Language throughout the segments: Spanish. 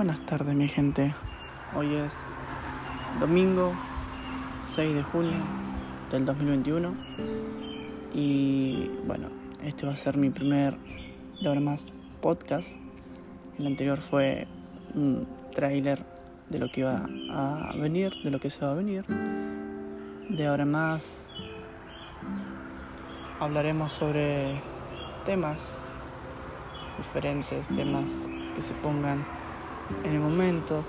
Buenas tardes mi gente. Hoy es domingo 6 de junio del 2021 y bueno, este va a ser mi primer de ahora más podcast. El anterior fue un tráiler de lo que iba a venir, de lo que se va a venir. De ahora más hablaremos sobre temas diferentes, temas que se pongan en el momento,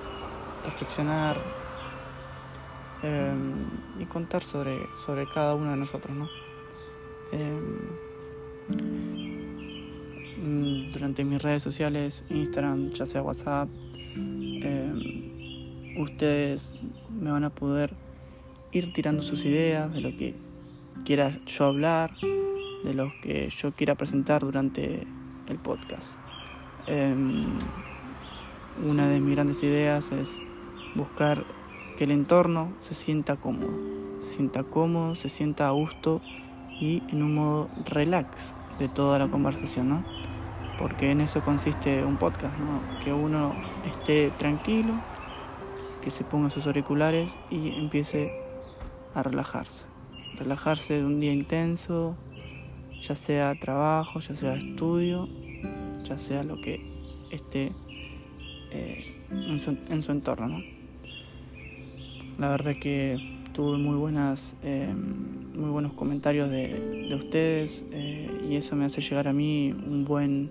reflexionar em, y contar sobre, sobre cada uno de nosotros, ¿no? Em, durante mis redes sociales, Instagram, ya sea WhatsApp, em, ustedes me van a poder ir tirando sus ideas de lo que quiera yo hablar, de lo que yo quiera presentar durante el podcast. Una de mis grandes ideas es buscar que el entorno se sienta cómodo, se sienta cómodo, se sienta a gusto y en un modo relax de toda la conversación, ¿no? Porque en eso consiste un podcast, ¿no? Que uno esté tranquilo, que se ponga sus auriculares y empiece a relajarse. Relajarse de un día intenso, ya sea trabajo, ya sea estudio, ya sea lo que esté eh, en, su, entorno. ¿no? La verdad que tuve muy buenas eh, muy buenos comentarios de, de ustedes eh, y eso me hace llegar a mí un buen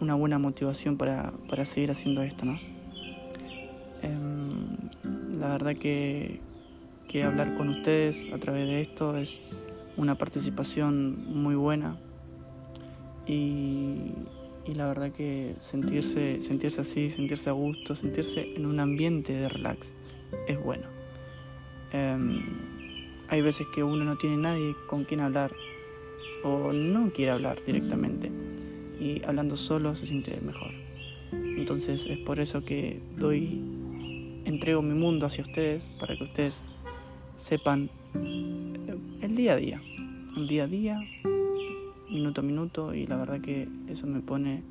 una buena motivación para, para seguir haciendo esto ¿no? Em, la verdad que, que hablar con ustedes a través de esto es una participación muy buena y, y la verdad que sentirse, sentirse así, sentirse a gusto, sentirse en un ambiente de relax es bueno. Em, hay veces que uno no tiene nadie con quien hablar o no quiere hablar directamente y hablando solo se siente mejor. Entonces es por eso que doy, entrego mi mundo hacia ustedes para que ustedes sepan el día a día, el día a día, minuto a minuto y la verdad que eso me pone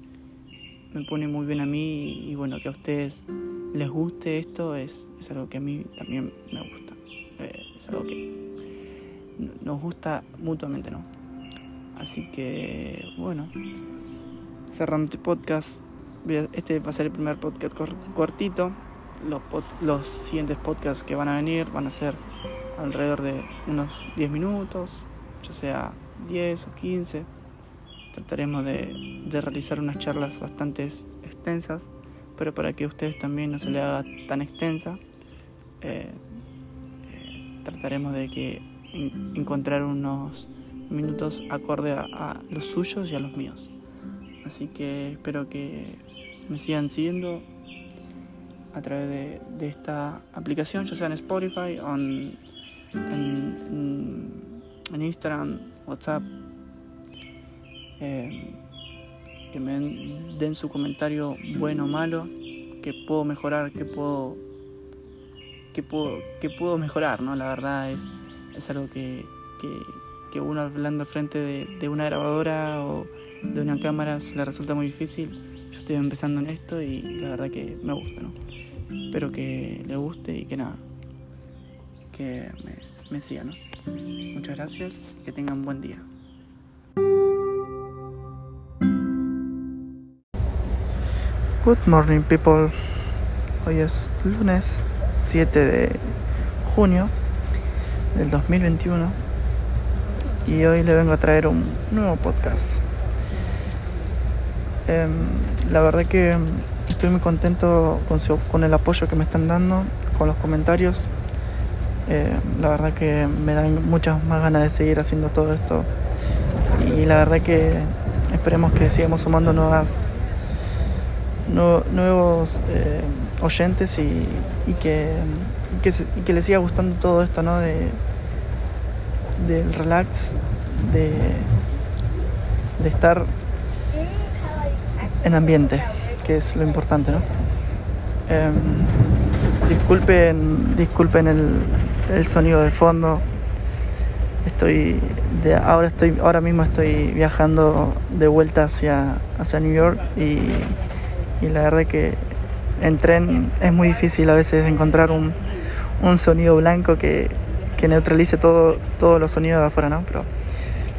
me pone muy bien a mí y, bueno que a ustedes les guste esto es, es algo que a mí también me gusta. Eh, es algo que nos gusta mutuamente no así que bueno cerrando este podcast este va a ser el primer podcast cortito. Los, los siguientes podcasts que van a venir van a ser alrededor de unos 10 minutos ya sea 10 o 15. Trataremos de, realizar unas charlas bastante extensas, pero para que a ustedes también no se les haga tan extensa, eh, eh, trataremos de que encontrar unos minutos acorde a, los suyos y a los míos. Así que espero que me sigan siguiendo a través de, esta aplicación, ya sea en Spotify o en, en Instagram WhatsApp. Eh, que me den, su comentario bueno o malo, que puedo mejorar, que puedo, que puedo, que puedo mejorar, ¿no? La verdad es, es algo que, que, uno hablando frente de, una grabadora o de una cámara se le resulta muy difícil. Yo estoy empezando en esto y la verdad que me gusta, ¿no? Espero que le guste y que nada, que me siga, ¿no? Muchas gracias que tengan buen día. Good morning people. Hoy es lunes 7 de junio del 2021 y hoy le vengo a traer un nuevo podcast. Em, la verdad que estoy muy contento con, con el apoyo que me están dando, con los comentarios eh, la verdad que me dan muchas más ganas de seguir haciendo todo esto. Y la verdad que esperemos que sigamos sumando nuevas nuevos eh, oyentes y, que, que, les siga gustando todo esto, ¿no? De, del relax, de, de estar en ambiente, que es lo importante, ¿no? Em, disculpen, disculpen el, el sonido de fondo. Estoy ahora estoy ahora mismo estoy viajando de vuelta hacia hacia New York y, y la verdad que en tren es muy difícil a veces encontrar un, un sonido blanco que, que neutralice todo, todos los sonidos de afuera, ¿no? Pero,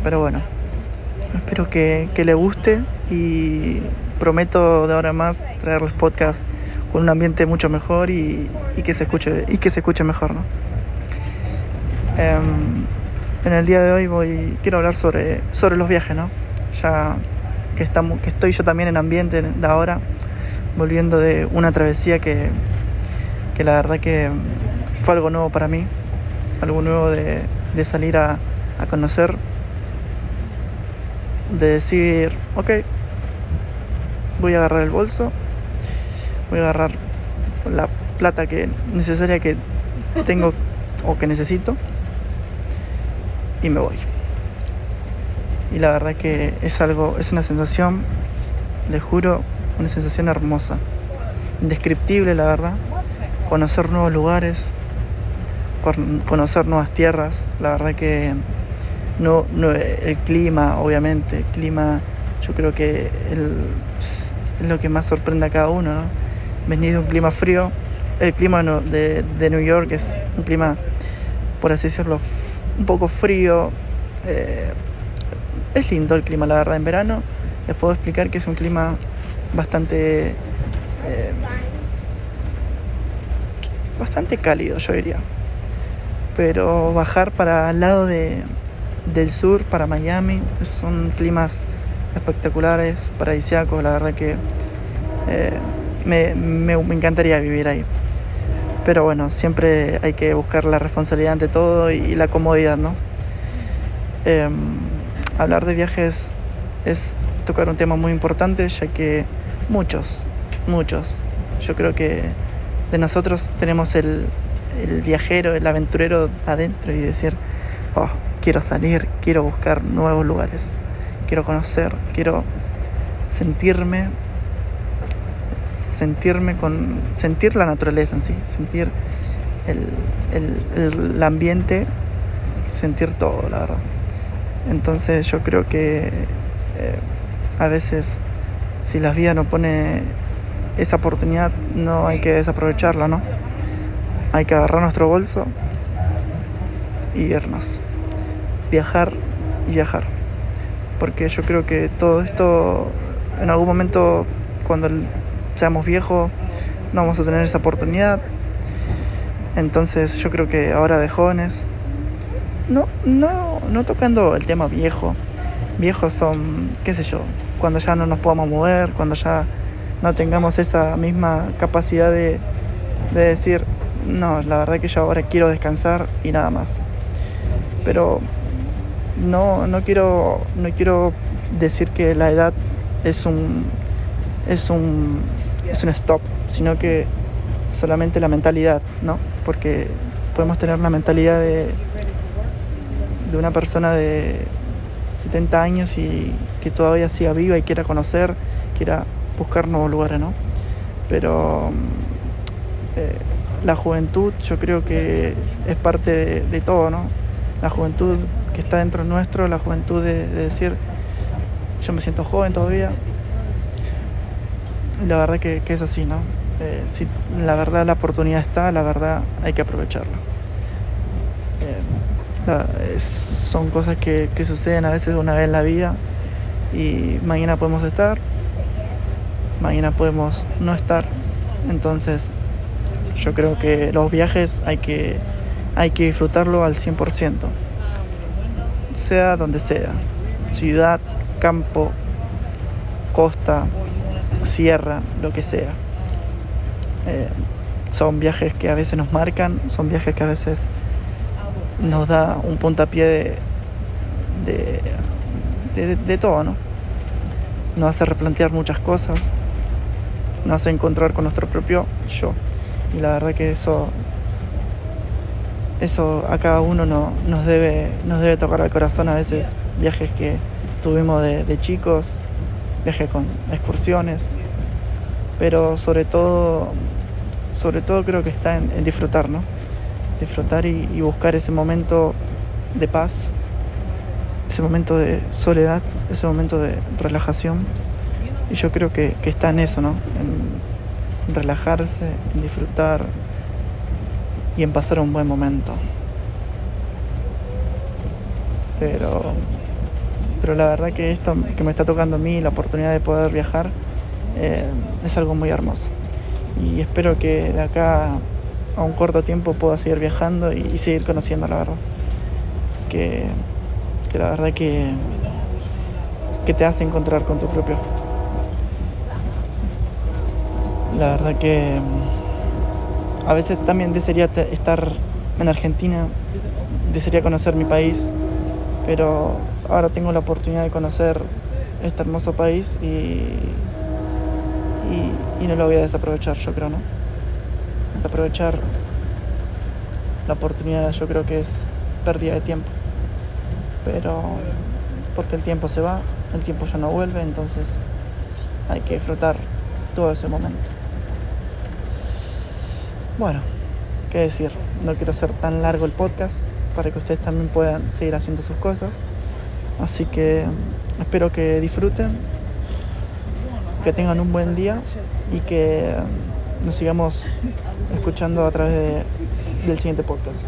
pero bueno, espero que, que le guste y prometo de ahora más traerles podcast con un ambiente mucho mejor y, y, que se escuche y que se escuche mejor, ¿no? Um, en el día de hoy voy quiero hablar sobre, sobre los viajes, ¿no? Ya que estamos que estoy yo también en ambiente de ahora, volviendo de una travesía que, que la verdad que fue algo nuevo para mí, algo nuevo de, de salir a, a conocer, de decir, ok, voy a agarrar el bolso, voy a agarrar la plata que necesaria que tengo o que necesito y me voy. Y la verdad que es algo, es una sensación, les juro, una sensación hermosa, indescriptible la verdad. Conocer nuevos lugares, conocer nuevas tierras, la verdad que no, no el clima, obviamente, el clima yo creo que el, es lo que más sorprende a cada uno, ¿no? Venir de un clima frío, el clima de, de New York es un clima, por así decirlo, un poco frío. Eh, es lindo el clima, la verdad, en verano. Les puedo explicar que es un clima bastante. Eh, bastante cálido, yo diría. Pero bajar para el lado de, del sur, para Miami, son climas espectaculares, paradisíacos, la verdad que eh, me, me, me encantaría vivir ahí. Pero bueno, siempre hay que buscar la responsabilidad ante todo y la comodidad, ¿no? Eh, hablar de viajes es tocar un tema muy importante, ya que muchos, muchos, yo creo que de nosotros tenemos el, el viajero, el aventurero adentro y decir, oh, quiero salir, quiero buscar nuevos lugares, quiero conocer, quiero sentirme sentirme con. sentir la naturaleza en sí, sentir el, el, el ambiente, sentir todo, la verdad. Entonces yo creo que eh, a veces si la vida no pone esa oportunidad no hay que desaprovecharla, ¿no? Hay que agarrar nuestro bolso y irnos. Viajar y viajar. Porque yo creo que todo esto en algún momento cuando seamos viejos, no vamos a tener esa oportunidad. Entonces yo creo que ahora de jóvenes, no, no, no tocando el tema viejo, viejos son, qué sé yo, cuando ya no nos podamos mover, cuando ya no tengamos esa misma capacidad de, de decir, no, la verdad que yo ahora quiero descansar y nada más. Pero no, no quiero, no quiero decir que la edad es un, es un, es un stop, sino que solamente la mentalidad, ¿no? Porque podemos tener la mentalidad de, de una persona de 70 años y que todavía siga viva y quiera conocer, quiera buscar nuevos lugares, ¿no? Pero eh, la juventud yo creo que es parte de, todo, ¿no? La juventud que está dentro nuestro, la juventud de, de decir, yo me siento joven todavía, la verdad que, que es así, ¿no? Eh, si la verdad la oportunidad está, la verdad hay que aprovecharla. Eh, son cosas que, que, suceden a veces una vez en la vida y mañana podemos estar, mañana podemos no estar. Entonces yo creo que los viajes hay que, hay que disfrutarlo al 100%, sea donde sea, ciudad, campo, costa, sierra, lo que sea. Eh, son viajes que a veces nos marcan, son viajes que a veces nos da un puntapié de, de, de, todo, ¿no? Nos hace replantear muchas cosas, nos hace encontrar con nuestro propio yo. Y la verdad que eso, eso a cada uno no, nos, debe, nos debe tocar al corazón a veces viajes que tuvimos de chicos, viaje con excursiones, pero sobre todo, sobre todo creo que está en, disfrutar, ¿no? Disfrutar y, y, buscar ese momento de paz, ese momento de soledad, ese momento de relajación. Y yo creo que, que está en eso, ¿no? En relajarse, en disfrutar y en pasar un buen momento. Pero, pero la verdad que esto que me está tocando a mí, la oportunidad de poder viajar, eh, es algo muy hermoso. Y espero que de acá a un corto tiempo pueda seguir viajando y, seguir conociendo la verdad. Que, que la verdad que, que te hace encontrar con tu propio. La verdad que mm, a veces también desearía estar en Argentina, desearía conocer mi país, pero ahora tengo la oportunidad de conocer este hermoso país y, y, no lo voy a desaprovechar, yo creo, ¿no? Desaprovechar la oportunidad yo creo que es pérdida de tiempo, pero porque el tiempo se va, el tiempo ya no vuelve, entonces hay que disfrutar todo ese momento. Bueno, qué decir, no quiero hacer tan largo el podcast para que ustedes también puedan seguir haciendo sus cosas. Así que espero que disfruten, que tengan un buen día y que nos sigamos escuchando a través del siguiente podcast.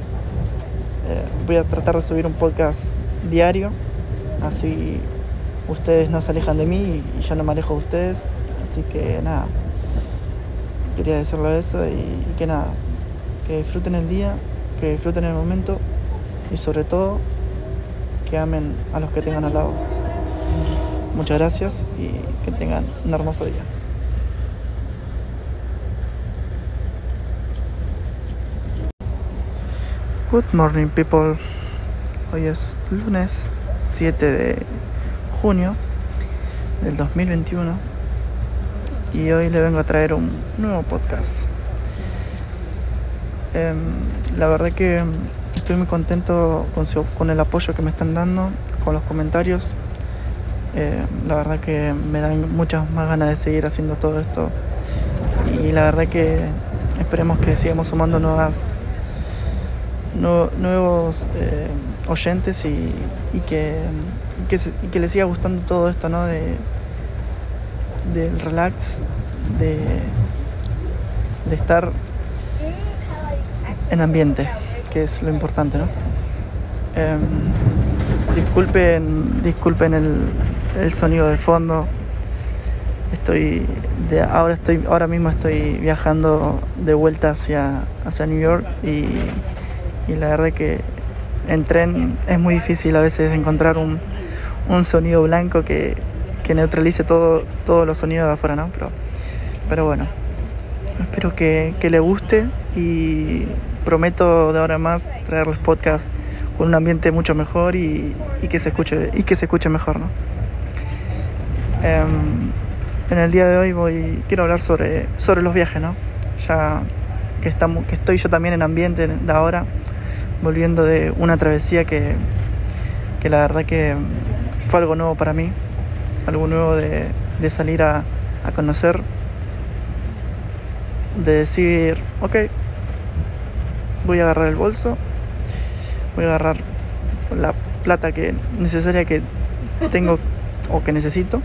Eh, voy a tratar de subir un podcast diario, así ustedes no se alejan de mí y yo no me alejo de ustedes. Así que nada, quería decirlo eso y que nada, que disfruten el día, que disfruten el momento y sobre todo que amen a los que tengan al lado. Muchas gracias y que tengan un hermoso día. Good morning people. Hoy es lunes 7 de junio del 2021 y hoy le vengo a traer un nuevo podcast. Em, la verdad que estoy muy contento con, el apoyo que me están dando, con los comentarios. Eh, la verdad que me dan muchas más ganas de seguir haciendo todo esto. Y la verdad que esperemos que sigamos sumando nuevas nuevos eh, oyentes y, que, que, les siga gustando todo esto, ¿no? De, del relax, de, de estar en ambiente que es lo importante, ¿no? Em, disculpen, disculpen el, sonido de fondo. Estoy ahora estoy ahora mismo estoy viajando de vuelta hacia hacia New York y, la verdad que en tren es muy difícil a veces encontrar un, sonido blanco que, neutralice todo, todos los sonidos de afuera, ¿no? Pero, pero bueno, espero que, que le guste y prometo de ahora más traerles podcast con un ambiente mucho mejor y, que se escuche y que se escuche mejor ¿no? Em, en el día de hoy voy quiero hablar sobre sobre los viajes no ya que estamos que estoy yo también en ambiente de ahora volviendo de una travesía que, que la verdad que fue algo nuevo para mí algo nuevo de, de salir a, a conocer de decir ok voy a agarrar el bolso, voy a agarrar la plata que necesaria que tengo o que necesito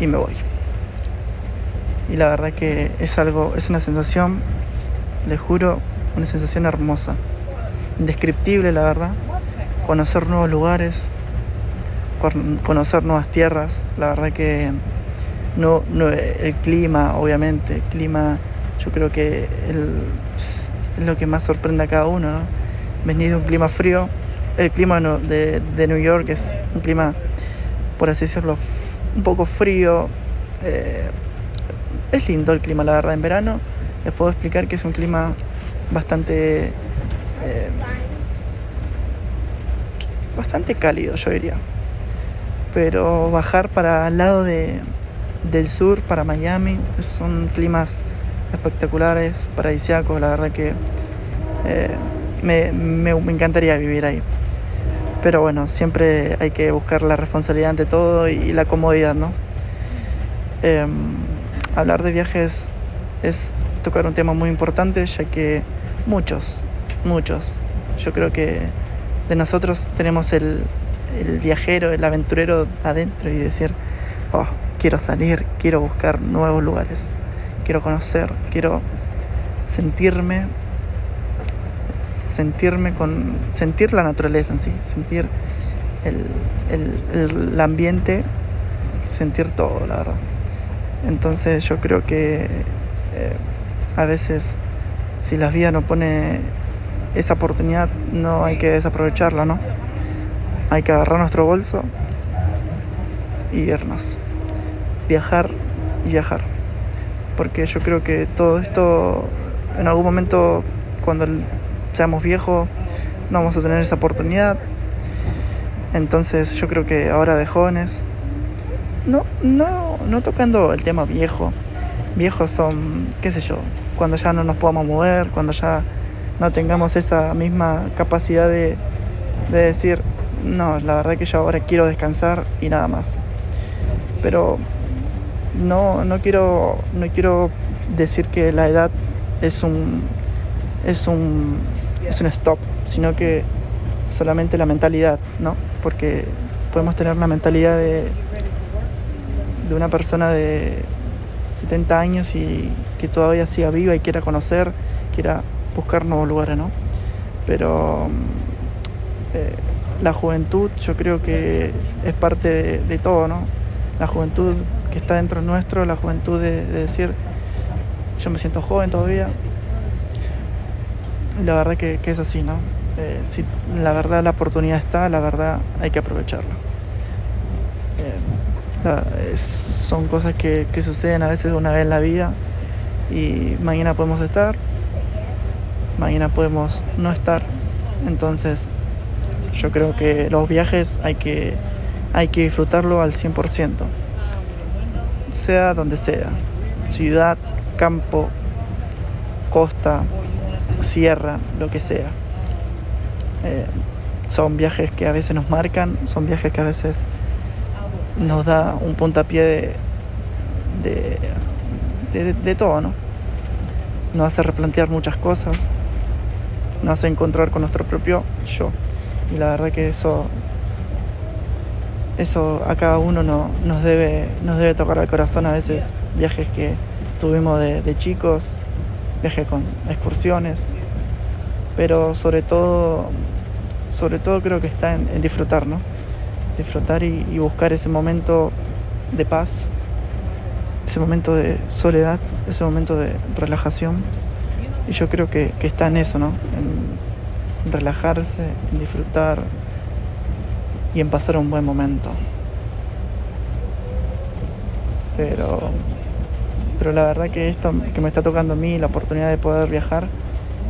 y me voy. Y la verdad que es algo, es una sensación, les juro, una sensación hermosa, indescriptible la verdad, conocer nuevos lugares, conocer nuevas tierras, la verdad que no, no el clima, obviamente, el clima, yo creo que el es lo que más sorprende a cada uno, ¿no? Venir de un clima frío, el clima de, de, New York es un clima, por así decirlo, un poco frío. Eh, es lindo el clima, la verdad, en verano. Les puedo explicar que es un clima bastante... Eh, bastante cálido, yo diría. Pero bajar para el lado de, del sur, para Miami, son climas espectaculares, paradisíacos, la verdad que eh, me, me, encantaría vivir ahí. Pero bueno, siempre hay que buscar la responsabilidad ante todo y, la comodidad, ¿no? Em, hablar de viajes es tocar un tema muy importante, ya que muchos, muchos, yo creo que de nosotros tenemos el, el viajero, el aventurero adentro y decir, oh, quiero salir, quiero buscar nuevos lugares quiero conocer, quiero sentirme, sentirme con, sentir la naturaleza en sí, sentir el, ambiente, sentir todo, la verdad. Entonces yo creo que eh, a veces si la vida no pone esa oportunidad, no hay que desaprovecharla, ¿no? Hay que agarrar nuestro bolso y irnos. Viajar y viajar. Porque yo creo que todo esto, en algún momento, cuando seamos viejos, no vamos a tener esa oportunidad. Entonces yo creo que ahora de jóvenes, no, no, no tocando el tema viejo, viejos son, qué sé yo, cuando ya no nos podamos mover, cuando ya no tengamos esa misma capacidad de, decir, no, la verdad que yo ahora quiero descansar y nada más. Pero no, no, quiero, no quiero decir que la edad es un, es un, es un stop, sino que solamente la mentalidad, ¿no? Porque podemos tener la mentalidad de, de una persona de 70 años y que todavía siga viva y quiera conocer, quiera buscar nuevos lugares, ¿no? Pero eh, la juventud yo creo que es parte de, todo, ¿no? La juventud que está dentro nuestro, la juventud de, decir, yo me siento joven todavía. La verdad que, es así, ¿no? Eh, si la verdad la oportunidad está, la verdad hay que aprovecharla. Eh, son cosas que, que suceden a veces una vez en la vida y mañana podemos estar, mañana podemos no estar. Entonces, yo creo que los viajes hay que, hay que disfrutarlo al 100%, sea donde sea, ciudad, campo, costa, sierra, lo que sea. Eh, son viajes que a veces nos marcan, son viajes que a veces nos da un puntapié de, de, de todo, ¿no? Nos hace replantear muchas cosas, nos hace encontrar con nuestro propio yo. Y la verdad que eso, eso a cada uno no, nos, debe, nos debe tocar al corazón a veces viajes que tuvimos de, chicos, viajes con excursiones, pero sobre todo, sobre todo creo que está en, disfrutar, ¿no? Disfrutar y, y buscar ese momento de paz, ese momento de soledad, ese momento de relajación y yo creo que, está en eso, ¿no? En relajarse, en disfrutar y en pasar un buen momento. Pero, pero la verdad que esto que me está tocando a mí, la oportunidad de poder viajar,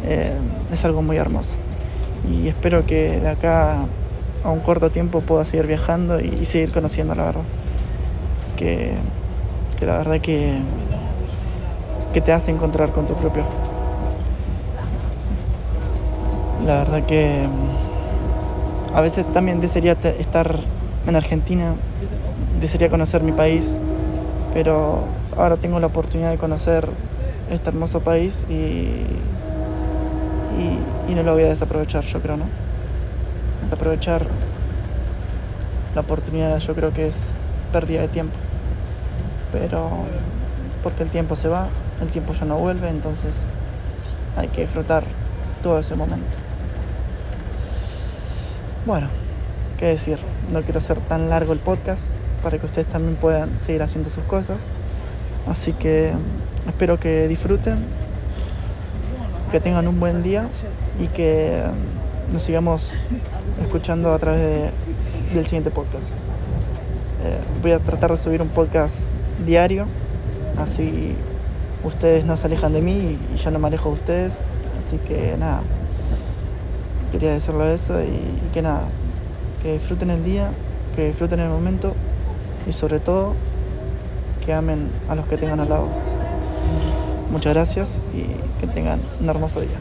eh, es algo muy hermoso. Y espero que de acá a un corto tiempo pueda seguir viajando y, seguir conociendo la verdad. Que, que la verdad que, que te hace encontrar con tu propio la verdad que a veces también desearía estar en Argentina, desearía conocer mi país, pero ahora tengo la oportunidad de conocer este hermoso país y, y, no lo voy a desaprovechar, yo creo, ¿no? Desaprovechar la oportunidad yo creo que es pérdida de tiempo, pero porque el tiempo se va, el tiempo ya no vuelve, entonces hay que disfrutar todo ese momento. Bueno, qué decir, no quiero hacer tan largo el podcast para que ustedes también puedan seguir haciendo sus cosas. Así que espero que disfruten, que tengan un buen día y que nos sigamos escuchando a través del siguiente podcast. Eh, voy a tratar de subir un podcast diario, así ustedes no se alejan de mí y ya no me alejo de ustedes. Así que nada, quería decirlo eso y, que nada, que disfruten el día, que disfruten el momento y sobre todo que amen a los que tengan al lado. Muchas gracias y que tengan un hermoso día.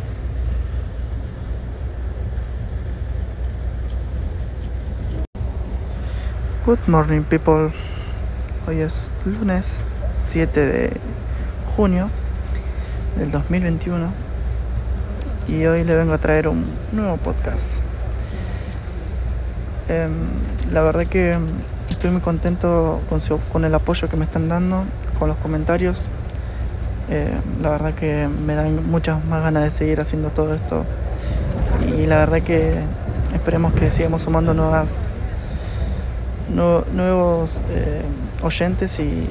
Good morning people. Hoy es lunes 7 de junio del 2021 y hoy le vengo a traer un nuevo podcast. Em, la verdad que estoy muy contento con, el apoyo que me están dando, con los comentarios. Eh, la verdad que me dan muchas más ganas de seguir haciendo todo esto y la verdad que esperemos que sigamos sumando nuevas nuevos eh, oyentes y,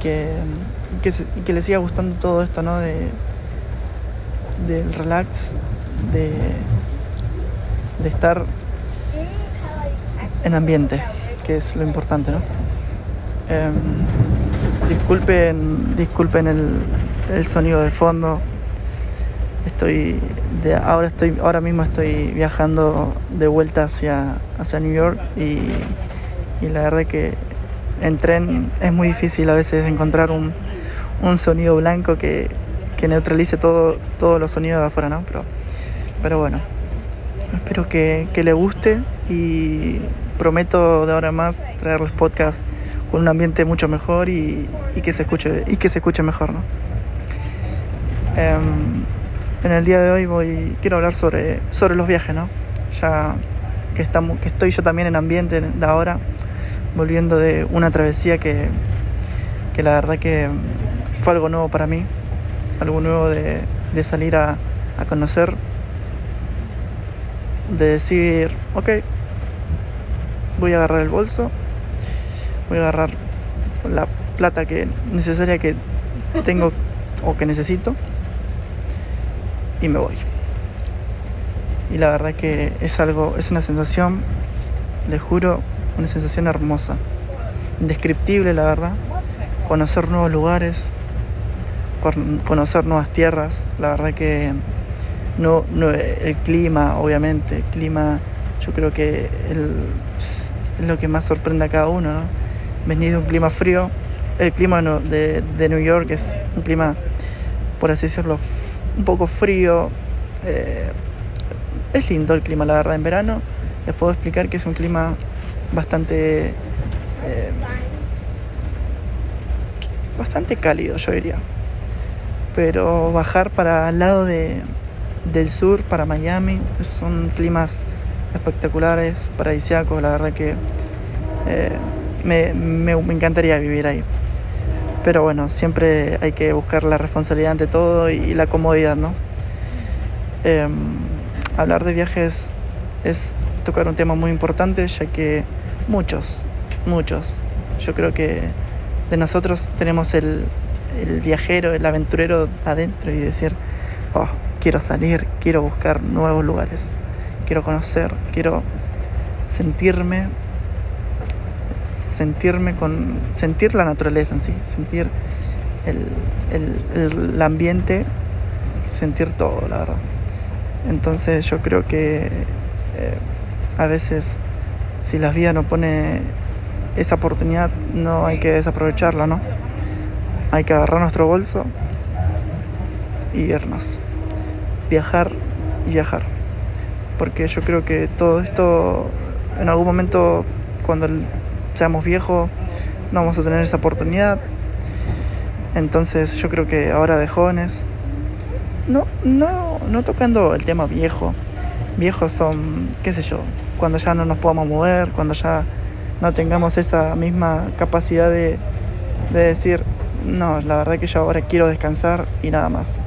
que, que, les siga gustando todo esto, ¿no? Del relax, de, de estar en ambiente, que es lo importante, ¿no? Em, disculpen, disculpen el, sonido de fondo. Estoy de, ahora estoy ahora mismo estoy viajando de vuelta hacia hacia New York y, y la verdad que en tren es muy difícil a veces encontrar un, un sonido blanco que, que, neutralice todo, todos los sonidos de afuera, ¿no? Pero, pero bueno, espero que, que le guste y prometo de ahora más traerles podcasts con un ambiente mucho mejor y, que se escuche y que se escuche mejor ¿no? Em, en el día de hoy voy quiero hablar sobre, sobre los viajes ¿no? ya que estamos que estoy yo también en ambiente de ahora volviendo de una travesía que, que la verdad que fue algo nuevo para mí algo nuevo de, de salir a, a conocer de decir ok voy a agarrar el bolso, voy a agarrar la plata que necesaria que tengo o que necesito y me voy. Y la verdad que es algo, es una sensación, les juro, una sensación hermosa, indescriptible la verdad. Conocer nuevos lugares, conocer nuevas tierras, la verdad que no, el clima, obviamente, clima, yo creo que es lo que más sorprende a cada uno, ¿no? Venir de un clima frío, el clima de, de, New York es un clima, por así decirlo, un poco frío. Eh, es lindo el clima, la verdad, en verano. Les puedo explicar que es un clima bastante... Eh, bastante cálido, yo diría. Pero bajar para el lado de, del sur, para Miami, son climas espectaculares, paradisíacos, la verdad que eh, me, me, encantaría vivir ahí. Pero bueno, siempre hay que buscar la responsabilidad ante todo y, la comodidad, ¿no? Em, hablar de viajes es tocar un tema muy importante, ya que muchos, muchos, yo creo que de nosotros tenemos el, el viajero, el aventurero adentro y decir, oh, quiero salir, quiero buscar nuevos lugares quiero conocer, quiero sentirme, sentirme con, sentir la naturaleza en sí, sentir el, ambiente, sentir todo, la verdad. Entonces yo creo que eh, a veces si la vida no pone esa oportunidad, no hay que desaprovecharla, ¿no? Hay que agarrar nuestro bolso y irnos. Viajar y viajar porque yo creo que todo esto en algún momento cuando seamos viejos no vamos a tener esa oportunidad. Entonces yo creo que ahora de jóvenes, no, no, no tocando el tema viejo, viejos son, qué sé yo, cuando ya no nos podamos mover, cuando ya no tengamos esa misma capacidad de, de decir, no, la verdad que yo ahora quiero descansar y nada más.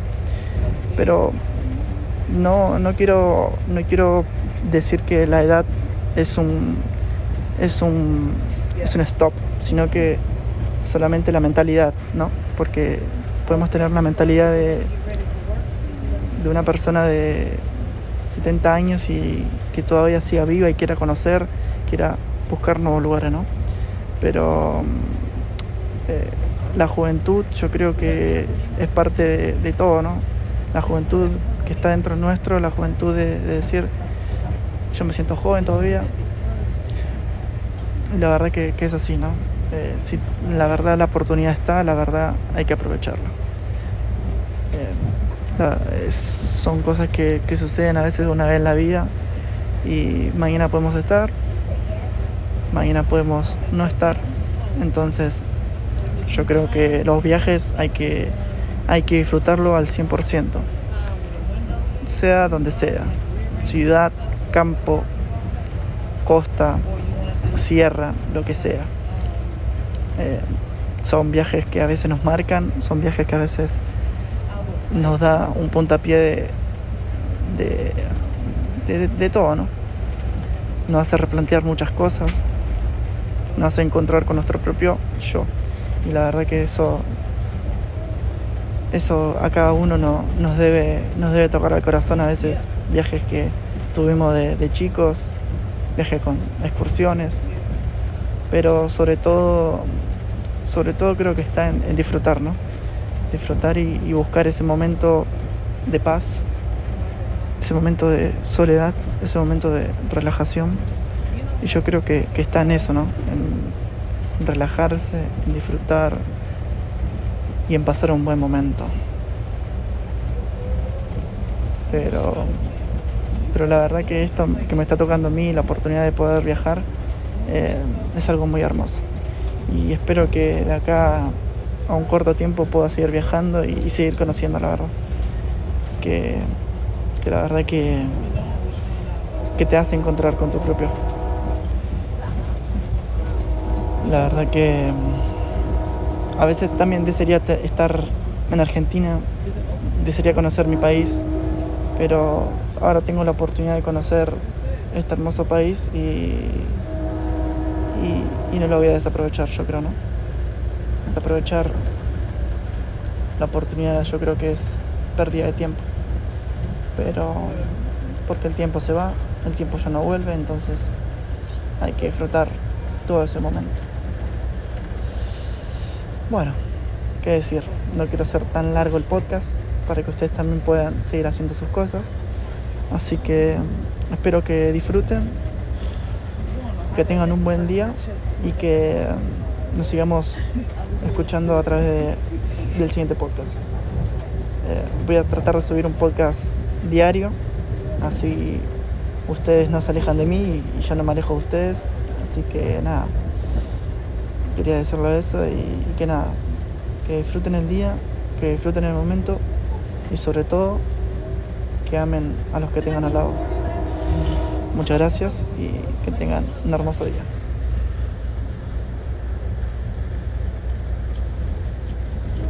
Pero no, no, quiero, no quiero decir que la edad es un, es un, es un stop, sino que solamente la mentalidad, ¿no? Porque podemos tener la mentalidad de, de una persona de 70 años y que todavía siga viva y quiera conocer, quiera buscar nuevos lugares, ¿no? Pero eh, la juventud yo creo que es parte de, todo, ¿no? La juventud que está dentro nuestro, la juventud de, decir, yo me siento joven todavía. La verdad que, es así, ¿no? Eh, si la verdad la oportunidad está, la verdad hay que aprovecharla. Eh, son cosas que, que suceden a veces una vez en la vida y mañana podemos estar, mañana podemos no estar. Entonces yo creo que los viajes hay que, hay que disfrutarlo al 100% sea donde sea, ciudad, campo, costa, sierra, lo que sea. Eh, son viajes que a veces nos marcan, son viajes que a veces nos da un puntapié de, de, de, todo, ¿no? Nos hace replantear muchas cosas, nos hace encontrar con nuestro propio yo. Y la verdad que eso, eso a cada uno no, nos, debe, nos debe tocar al corazón a veces viajes que tuvimos de, chicos, viajes con excursiones, pero sobre todo, sobre todo creo que está en, disfrutar, ¿no? Disfrutar y, buscar ese momento de paz, ese momento de soledad, ese momento de relajación. Y yo creo que, está en eso, ¿no? Relajarse, en disfrutar y en pasar un buen momento. Pero, pero la verdad que esto que me está tocando a mí, la oportunidad de poder viajar, eh, es algo muy hermoso. Y espero que de acá a un corto tiempo pueda seguir viajando y, seguir conociendo la verdad. Que, que, la verdad que, que te hace encontrar con tu propio. La verdad que mm, a veces también desearía estar en Argentina, desearía conocer mi país, pero ahora tengo la oportunidad de conocer este hermoso país y y, no lo voy a desaprovechar, yo creo, ¿no? Desaprovechar la oportunidad, yo creo que es pérdida de tiempo. Pero porque el tiempo se va, el tiempo ya no vuelve, entonces hay que disfrutar todo ese momento. Bueno, qué decir, no quiero hacer tan largo el podcast para que ustedes también puedan seguir haciendo sus cosas. Así que espero que disfruten que tengan un buen día y que nos sigamos escuchando a través de, del siguiente podcast. Eh, voy a tratar de subir un podcast diario, así ustedes no se alejan de mí y yo no me alejo de ustedes. Así que nada, quería decirlo eso y que nada, que disfruten el día, que disfruten el momento y sobre todo que amen a los que tengan al lado. Muchas gracias y que tengan un hermoso día.